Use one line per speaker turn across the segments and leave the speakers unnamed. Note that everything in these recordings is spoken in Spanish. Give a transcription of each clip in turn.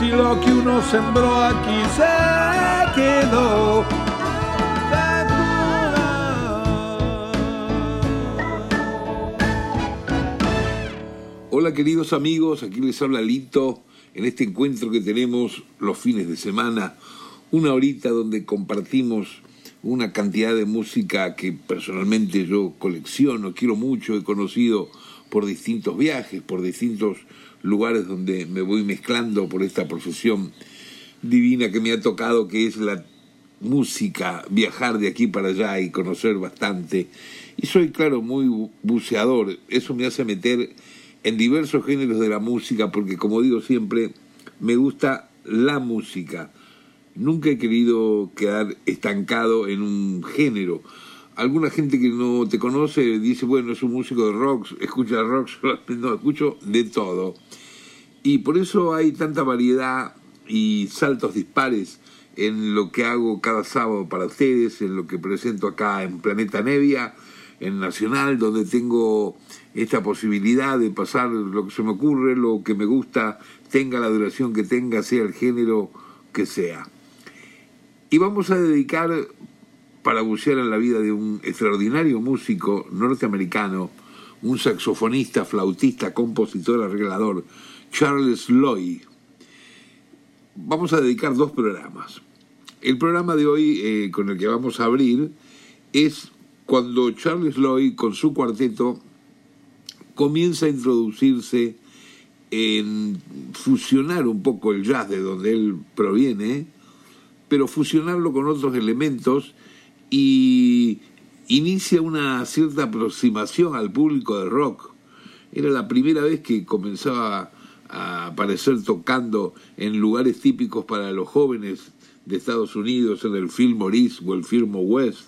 si lo que uno sembró aquí se quedó. Hola queridos amigos, aquí les habla Lito en este encuentro que tenemos los fines de semana, una horita donde compartimos una cantidad de música que personalmente yo colecciono, quiero mucho, he conocido por distintos viajes, por distintos lugares donde me voy mezclando por esta profesión divina que me ha tocado, que es la música, viajar de aquí para allá y conocer bastante. Y soy, claro, muy buceador. Eso me hace meter en diversos géneros de la música, porque como digo siempre, me gusta la música. Nunca he querido quedar estancado en un género alguna gente que no te conoce dice, bueno, es un músico de rock, escucha rock, no, escucho de todo. Y por eso hay tanta variedad y saltos dispares en lo que hago cada sábado para ustedes, en lo que presento acá en Planeta Nevia, en Nacional, donde tengo esta posibilidad de pasar lo que se me ocurre, lo que me gusta, tenga la duración que tenga, sea el género que sea. Y vamos a dedicar para bucear en la vida de un extraordinario músico norteamericano, un saxofonista, flautista, compositor, arreglador, Charles Lloyd. Vamos a dedicar dos programas. El programa de hoy eh, con el que vamos a abrir es cuando Charles Lloyd con su cuarteto comienza a introducirse en fusionar un poco el jazz de donde él proviene, pero fusionarlo con otros elementos y inicia una cierta aproximación al público de rock. Era la primera vez que comenzaba a aparecer tocando en lugares típicos para los jóvenes de Estados Unidos, en el Fillmore East o el Fillmore West,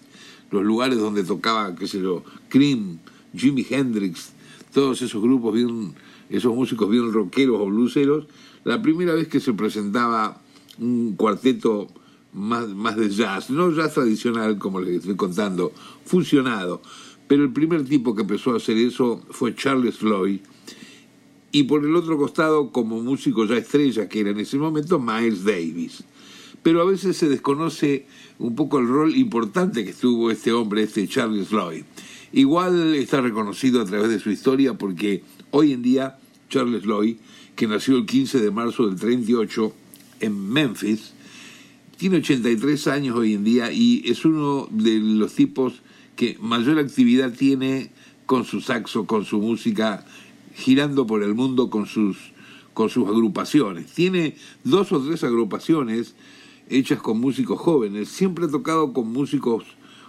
los lugares donde tocaba, qué sé yo, Cream, Jimi Hendrix, todos esos grupos bien, esos músicos bien rockeros o blueseros, la primera vez que se presentaba un cuarteto más, más de jazz, no jazz tradicional como les estoy contando, fusionado. Pero el primer tipo que empezó a hacer eso fue Charles Floyd. Y por el otro costado, como músico ya estrella que era en ese momento, Miles Davis. Pero a veces se desconoce un poco el rol importante que tuvo este hombre, este Charles Floyd. Igual está reconocido a través de su historia porque hoy en día Charles Lloyd, que nació el 15 de marzo del 38 en Memphis, tiene 83 años hoy en día y es uno de los tipos que mayor actividad tiene con su saxo, con su música, girando por el mundo con sus, con sus agrupaciones. Tiene dos o tres agrupaciones hechas con músicos jóvenes. Siempre ha tocado con músicos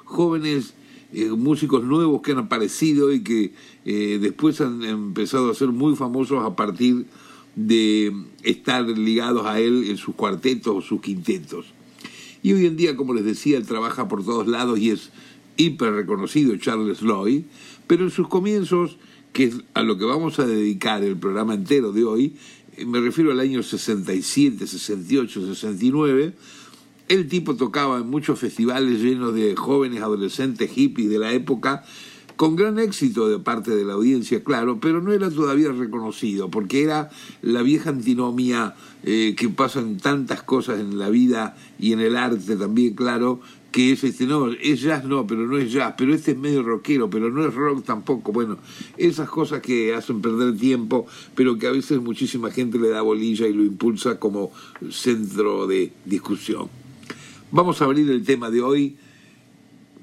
jóvenes, eh, músicos nuevos que han aparecido y que eh, después han empezado a ser muy famosos a partir de estar ligados a él en sus cuartetos o sus quintetos. Y hoy en día, como les decía, él trabaja por todos lados y es hiper reconocido Charles Lloyd, pero en sus comienzos, que es a lo que vamos a dedicar el programa entero de hoy, eh, me refiero al año 67, 68, 69, el tipo tocaba en muchos festivales llenos de jóvenes, adolescentes, hippies de la época, con gran éxito de parte de la audiencia, claro, pero no era todavía reconocido, porque era la vieja antinomia eh, que pasan tantas cosas en la vida y en el arte también, claro, que es este, no, es jazz, no, pero no es jazz, pero este es medio rockero, pero no es rock tampoco. Bueno, esas cosas que hacen perder tiempo, pero que a veces muchísima gente le da bolilla y lo impulsa como centro de discusión. Vamos a abrir el tema de hoy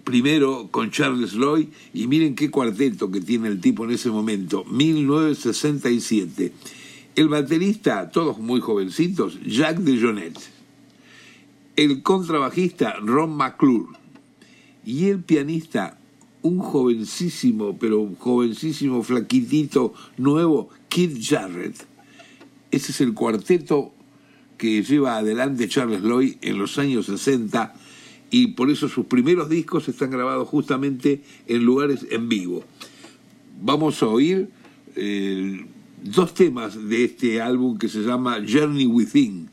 primero con Charles Lloyd y miren qué cuarteto que tiene el tipo en ese momento, 1967. El baterista, todos muy jovencitos, Jack DeJohnette. El contrabajista, Ron McClure. Y el pianista, un jovencísimo, pero jovencísimo, flaquitito, nuevo, Kid Jarrett. Ese es el cuarteto que lleva adelante Charles Lloyd en los años 60 y por eso sus primeros discos están grabados justamente en lugares en vivo. Vamos a oír eh, dos temas de este álbum que se llama Journey Within.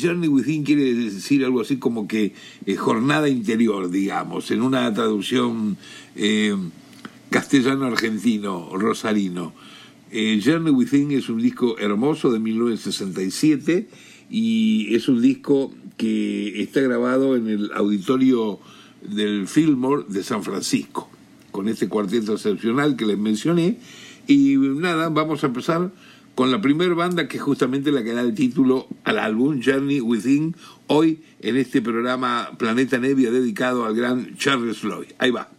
Journey Within quiere decir algo así como que eh, jornada interior, digamos, en una traducción eh, castellano-argentino, rosarino. Journey Within es un disco hermoso de 1967 y es un disco que está grabado en el auditorio del Fillmore de San Francisco, con este cuarteto excepcional que les mencioné. Y nada, vamos a empezar con la primera banda que es justamente la que da el título al álbum Journey Within, hoy en este programa Planeta Nevia dedicado al gran Charles Lloyd. Ahí va.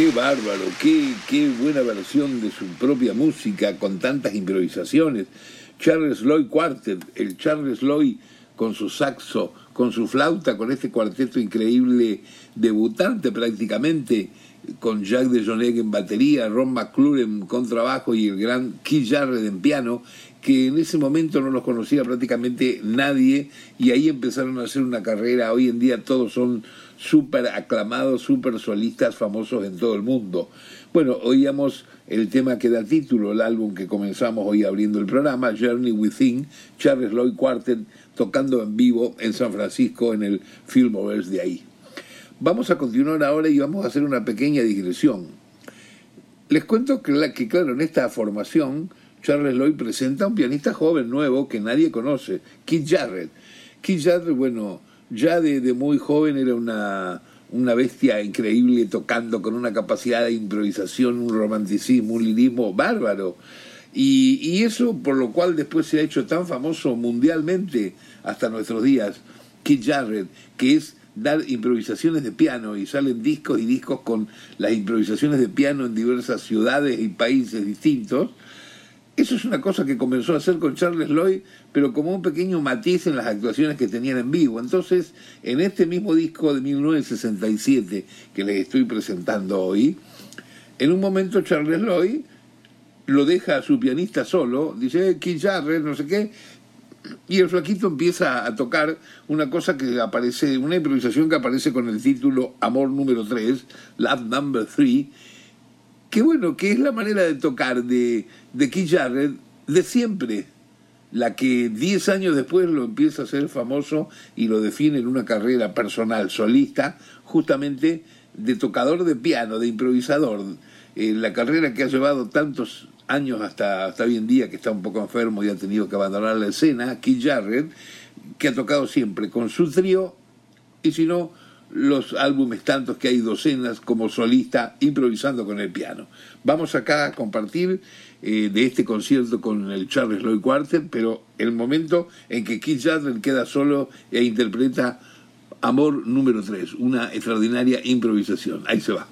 Qué bárbaro, qué, qué buena versión de su propia música con tantas improvisaciones. Charles Lloyd Quartet, el Charles Lloyd con su saxo, con su flauta, con este cuarteto increíble, debutante prácticamente, con Jack de Joneg en batería, Ron McClure en contrabajo y el gran Keith Jarrett en piano, que en ese momento no los conocía prácticamente nadie y ahí empezaron a hacer una carrera. Hoy en día todos son súper aclamados, súper solistas famosos en todo el mundo. Bueno, oíamos el tema que da título, el álbum que comenzamos hoy abriendo el programa, Journey Within, Charles Lloyd Quartet, tocando en vivo en San Francisco en el Filmovers de ahí. Vamos a continuar ahora y vamos a hacer una pequeña digresión. Les cuento que, que claro, en esta formación, Charles Lloyd presenta a un pianista joven nuevo que nadie conoce, Keith Jarrett. Keith Jarrett, bueno, ya de, muy joven era una, una bestia increíble tocando con una capacidad de improvisación, un romanticismo, un lirismo bárbaro. Y, y, eso por lo cual después se ha hecho tan famoso mundialmente hasta nuestros días, Keith Jarrett, que es dar improvisaciones de piano y salen discos y discos con las improvisaciones de piano en diversas ciudades y países distintos eso es una cosa que comenzó a hacer con Charles Lloyd, pero como un pequeño matiz en las actuaciones que tenían en vivo. Entonces, en este mismo disco de 1967 que les estoy presentando hoy, en un momento Charles Lloyd lo deja a su pianista solo, dice, Keith Jarrett, no sé qué, y el flaquito empieza a tocar una cosa que aparece, una improvisación que aparece con el título Amor número 3, Love Number 3, que bueno, que es la manera de tocar de, de Keith Jarrett de siempre, la que 10 años después lo empieza a ser famoso y lo define en una carrera personal solista, justamente de tocador de piano, de improvisador, eh, la carrera que ha llevado tantos años hasta, hasta hoy en día, que está un poco enfermo y ha tenido que abandonar la escena, Keith Jarrett, que ha tocado siempre con su trío y si no, los álbumes tantos que hay docenas como solista improvisando con el piano. Vamos acá a compartir eh, de este concierto con el Charles Lloyd Quartet, pero el momento en que Keith Jarrett queda solo e interpreta Amor número 3, una extraordinaria improvisación. Ahí se va.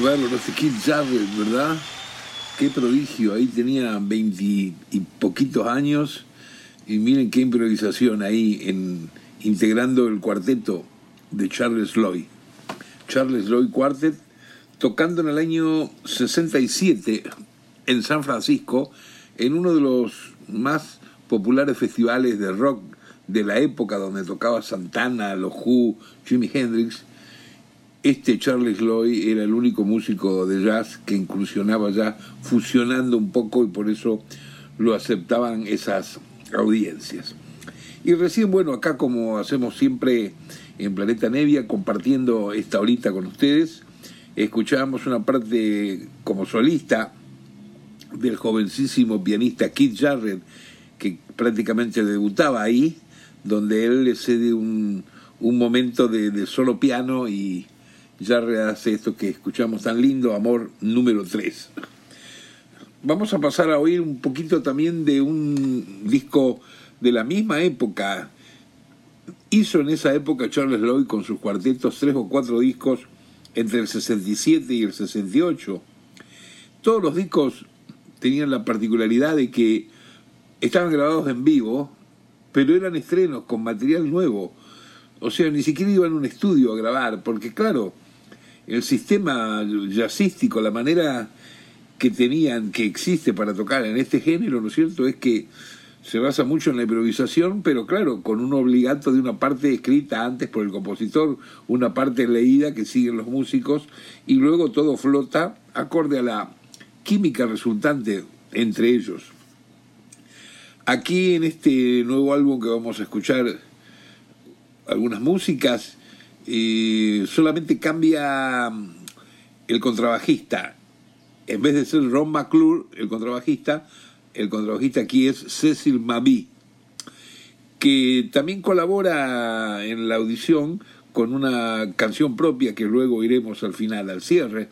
Qué bárbaro este Kid Jarrett, ¿verdad? Qué prodigio. Ahí tenía veinte y poquitos años. Y miren qué improvisación ahí en integrando el cuarteto de Charles Lloyd. Charles Lloyd Quartet, tocando en el año 67 en San Francisco, en uno de los más populares festivales de rock de la época donde tocaba Santana, los Who, Jimi Hendrix, este Charles Lloyd era el único músico de jazz que incursionaba ya fusionando un poco y por eso lo aceptaban esas audiencias. Y recién, bueno, acá como hacemos siempre en Planeta Nevia, compartiendo esta horita con ustedes, escuchábamos una parte como solista del jovencísimo pianista Keith Jarrett, que prácticamente debutaba ahí, donde él le cede un, un momento de, de solo piano y ya hace esto que escuchamos tan lindo, Amor número 3. Vamos a pasar a oír un poquito también de un disco de la misma época. Hizo en esa época Charles Lloyd con sus cuartetos tres o cuatro discos entre el 67 y el 68. Todos los discos tenían la particularidad de que estaban grabados en vivo, pero eran estrenos con material nuevo. O sea, ni siquiera iban a un estudio a grabar, porque claro, el sistema jazzístico, la manera que tenían, que existe para tocar en este género, ¿no es cierto?, es que se basa mucho en la improvisación, pero claro, con un obligato de una parte escrita antes por el compositor, una parte leída que siguen los músicos, y luego todo flota acorde a la química resultante entre ellos. Aquí en este nuevo álbum que vamos a escuchar algunas músicas, solamente cambia mm, el contrabajista. En vez de ser Ron McClure, el contrabajista, el contrabajista aquí es Cecil Mabi, que también colabora en la audición con una canción propia que luego iremos al final, al cierre.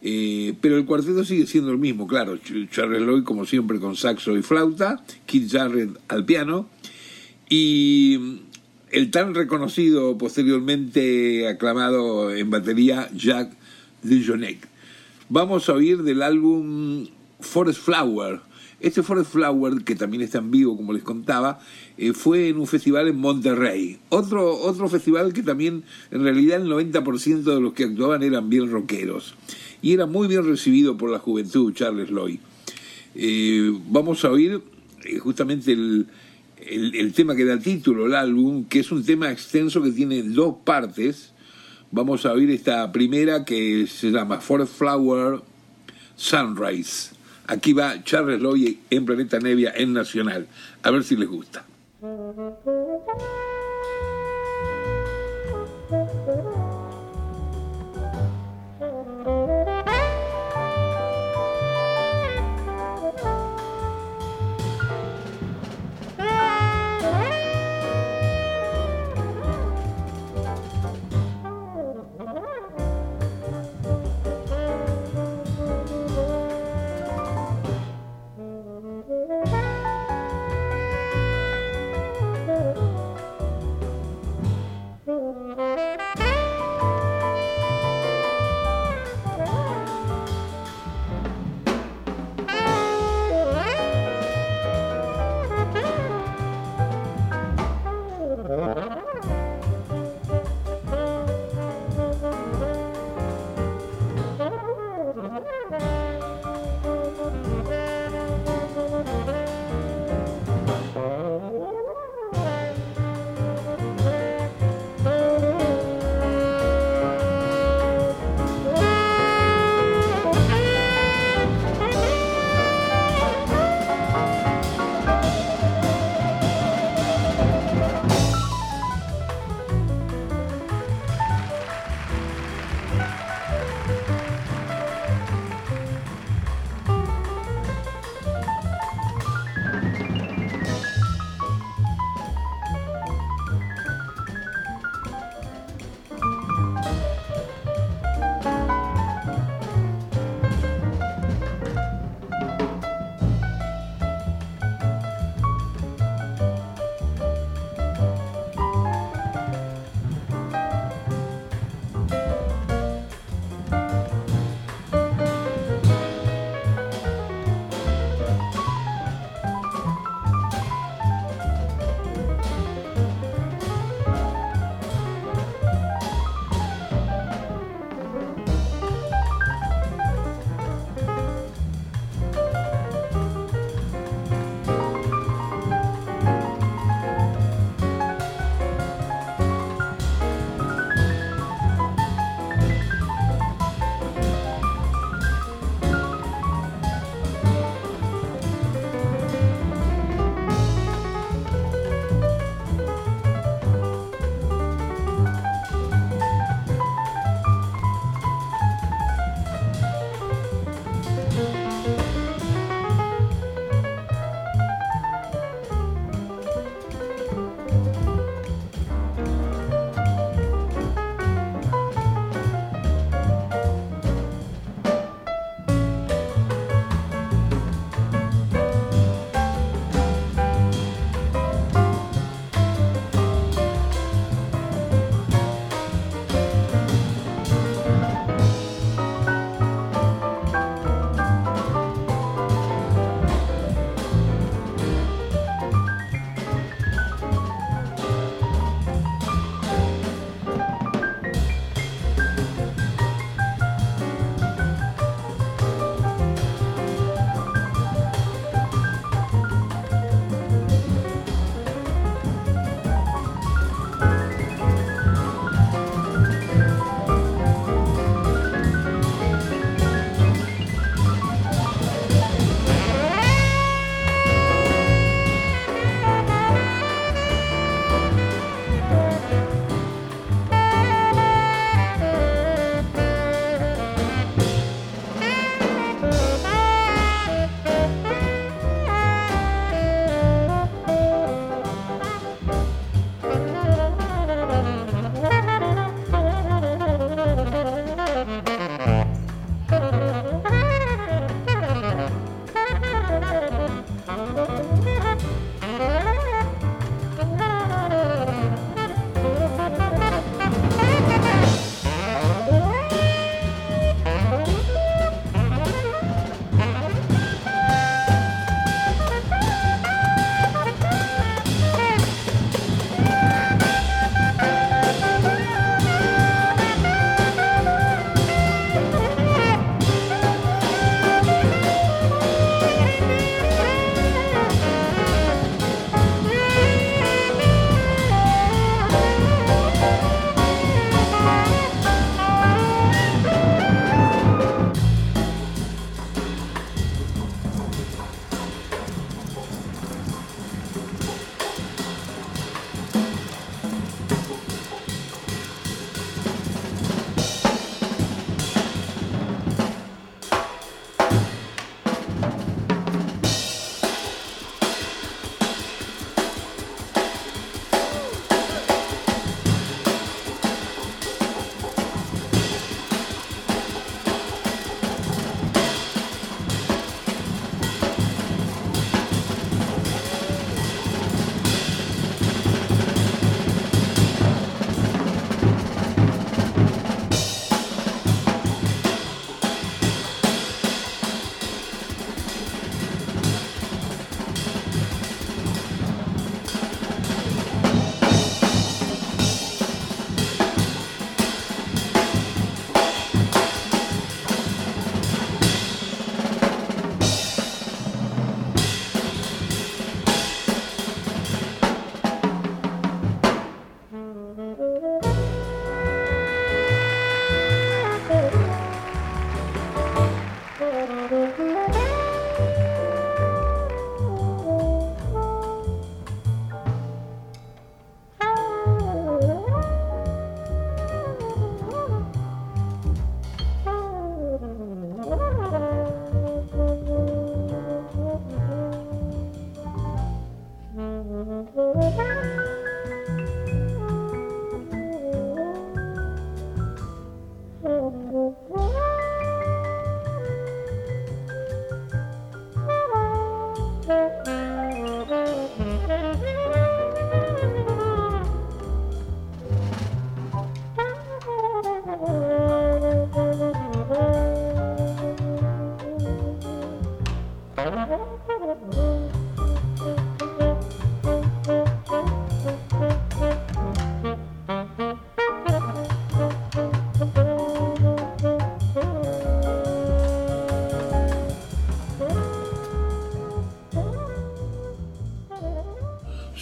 Eh, pero el cuarteto sigue siendo el mismo, claro. Charles Lloyd, como siempre, con saxo y flauta, Keith Jarrett al piano. Y el tan reconocido, posteriormente aclamado en batería, Jack DeJohnette. Vamos a oír del álbum Forest Flower. Este Forest Flower, que también está en vivo, como les contaba, eh, fue en un festival en Monterrey. Otro, otro festival que también, en realidad, el 90% de los que actuaban eran bien rockeros. Y era muy bien recibido por la juventud, Charles Lloyd. Eh, vamos a oír eh, justamente el, el, tema que da título al álbum, que es un tema extenso que tiene dos partes. Vamos a oír esta primera que se llama Forest Flower Sunrise. Aquí va Charles Lloyd en Planeta Nevia en Nacional. A ver si les gusta.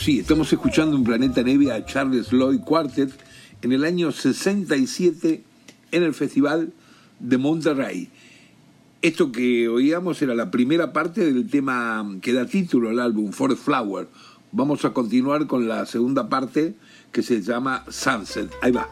Sí, estamos escuchando en Planeta Neve a Charles Lloyd Quartet en el año 67 en el Festival de Monterrey. Esto que oíamos era la primera parte del tema que da título al álbum, Forest Flower. Vamos a continuar con la segunda parte que se llama Sunset. Ahí va.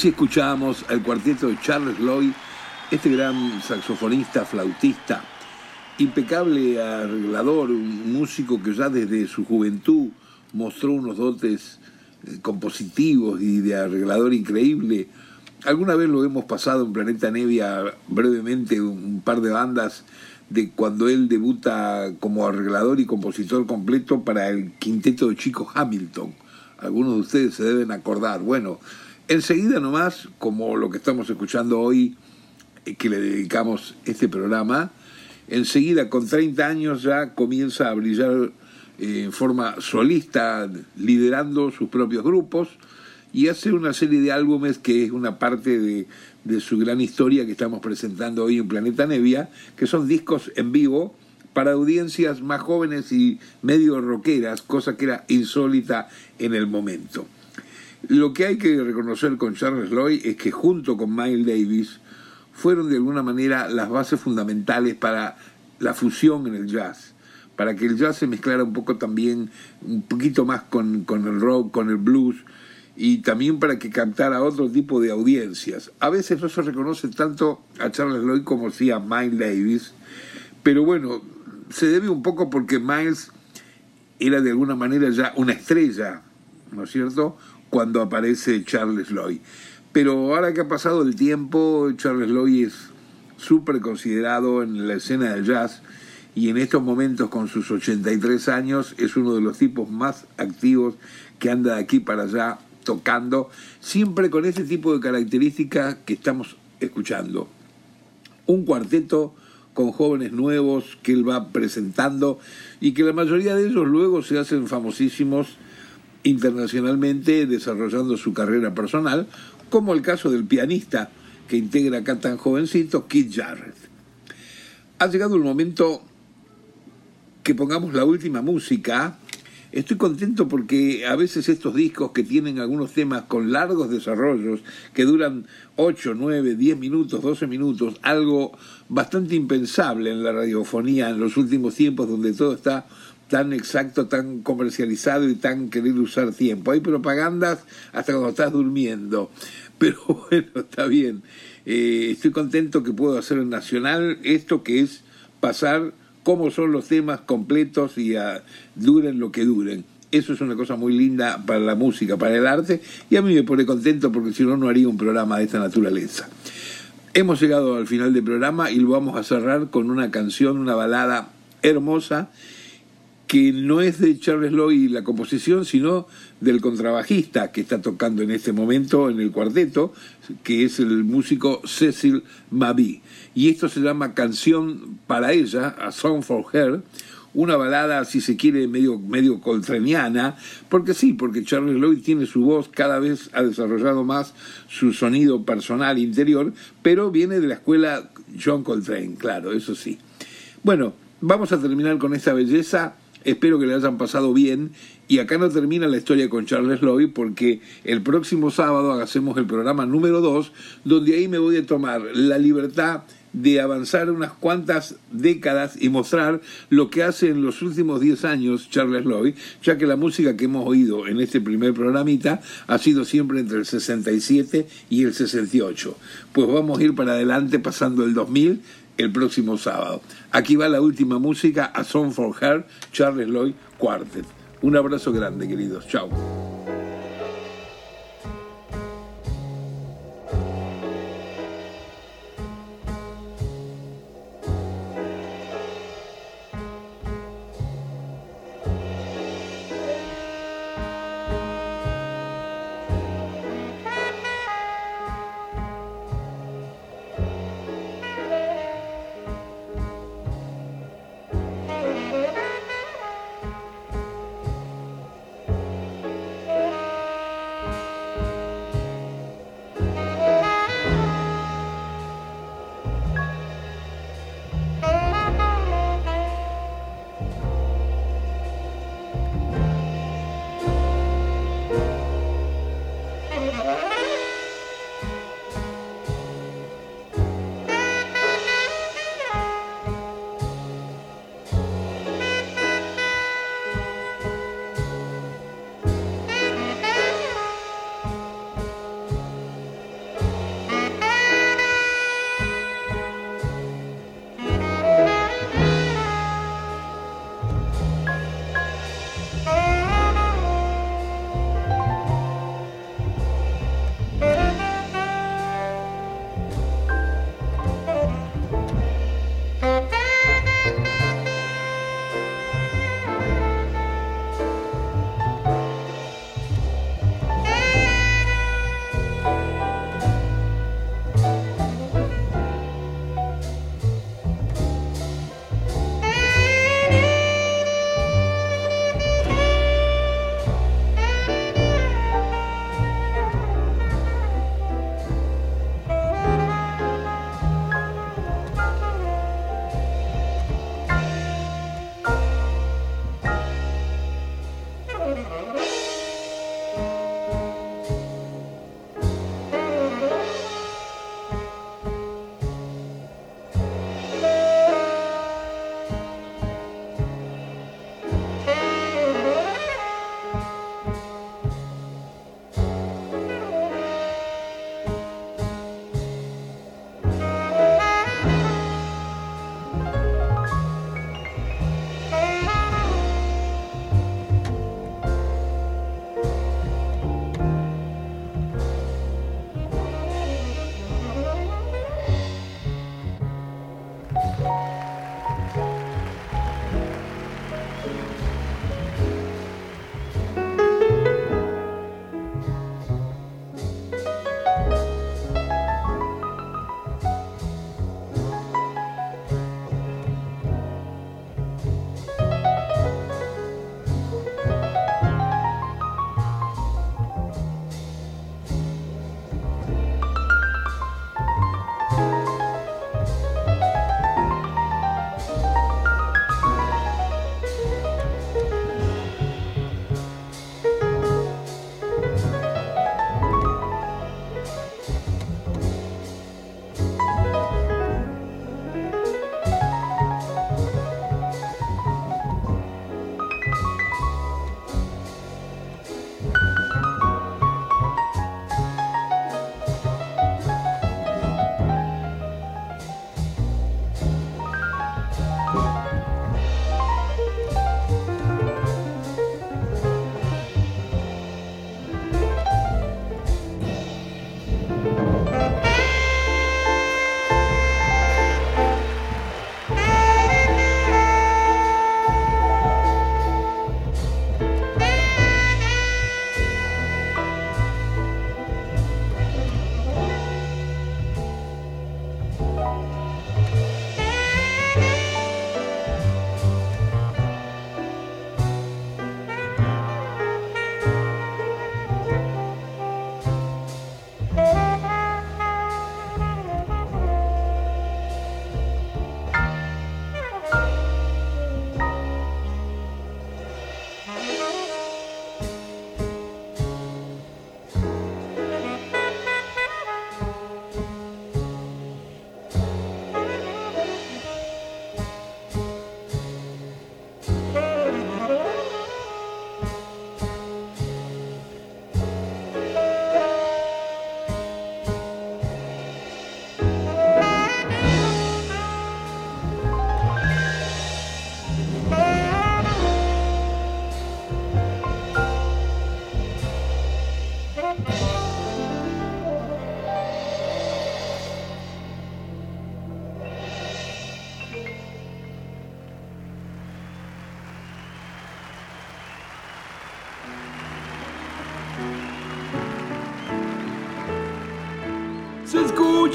Así escuchábamos al cuarteto de Charles Lloyd, este gran saxofonista, flautista, impecable arreglador, un músico que ya desde su juventud mostró unos dotes eh, compositivos y de arreglador increíble. Alguna vez lo hemos pasado en Planeta Nevia brevemente, un par de bandas de cuando él debuta como arreglador y compositor completo para el quinteto de Chico Hamilton. Algunos de ustedes se deben acordar. Bueno, Enseguida nomás, como lo que estamos escuchando hoy, eh, que le dedicamos este programa, enseguida con 30 años ya comienza a brillar eh, en forma solista, liderando sus propios grupos y hace una serie de álbumes que es una parte de, su gran historia que estamos presentando hoy en Planeta Nevia, que son discos en vivo para audiencias más jóvenes y medio rockeras, cosa que era insólita en el momento. Lo que hay que reconocer con Charles Lloyd es que junto con Miles Davis fueron de alguna manera las bases fundamentales para la fusión en el jazz, para que el jazz se mezclara un poco también, un poquito más con, con el rock, con el blues, y también para que captara otro tipo de audiencias. A veces no se reconoce tanto a Charles Lloyd como sí a Miles Davis, pero bueno, se debe un poco porque Miles era de alguna manera ya una estrella, ¿no es cierto? Cuando aparece Charles Lloyd. Pero ahora que ha pasado el tiempo, Charles Lloyd es súper considerado en la escena del jazz y en estos momentos con sus 83 años es uno de los tipos más activos que anda de aquí para allá tocando, siempre con ese tipo de características que estamos escuchando. un cuarteto con jóvenes nuevos que él va presentando y que la mayoría de ellos luego se hacen famosísimos internacionalmente desarrollando su carrera personal, como el caso del pianista que integra acá tan jovencito, Keith Jarrett. Ha llegado el momento que pongamos la última música. Estoy contento porque a veces estos discos que tienen algunos temas con largos desarrollos, que duran 8, 9, 10 minutos, 12 minutos, algo bastante impensable en la radiofonía en los últimos tiempos donde todo está tan exacto, tan comercializado y tan querer usar tiempo. Hay propagandas hasta cuando estás durmiendo. Pero bueno, está bien. Eh, estoy contento que puedo hacer en Nacional esto que es pasar cómo son los temas completos y a, duren lo que duren. Eso es una cosa muy linda para la música, para el arte, y a mí me pone contento porque si no, no haría un programa de esta naturaleza. Hemos llegado al final del programa y lo vamos a cerrar con una canción, una balada hermosa que no es de Charles Lloyd la composición, sino del contrabajista que está tocando en este momento en el cuarteto, que es el músico Cecil Mabi. Y esto se llama Canción para ella, A Song for Her, una balada, si se quiere, medio, medio coltraniana, porque sí, porque Charles Lloyd tiene su voz, cada vez ha desarrollado más su sonido personal interior, pero viene de la escuela John Coltrane, claro, eso sí. Bueno, vamos a terminar con esta belleza Espero que le hayan pasado bien. Y acá no termina la historia con Charles Lloyd porque el próximo sábado hacemos el programa número 2, donde ahí me voy a tomar la libertad de avanzar unas cuantas décadas y mostrar lo que hace en los últimos 10 años Charles Lloyd, ya que la música que hemos oído en este primer programita ha sido siempre entre el 67 y el 68. Pues vamos a ir para adelante pasando el 2000 el próximo sábado. Aquí va la última música, A Song for Her, Charles Lloyd Quartet. Un abrazo grande, queridos. Chao.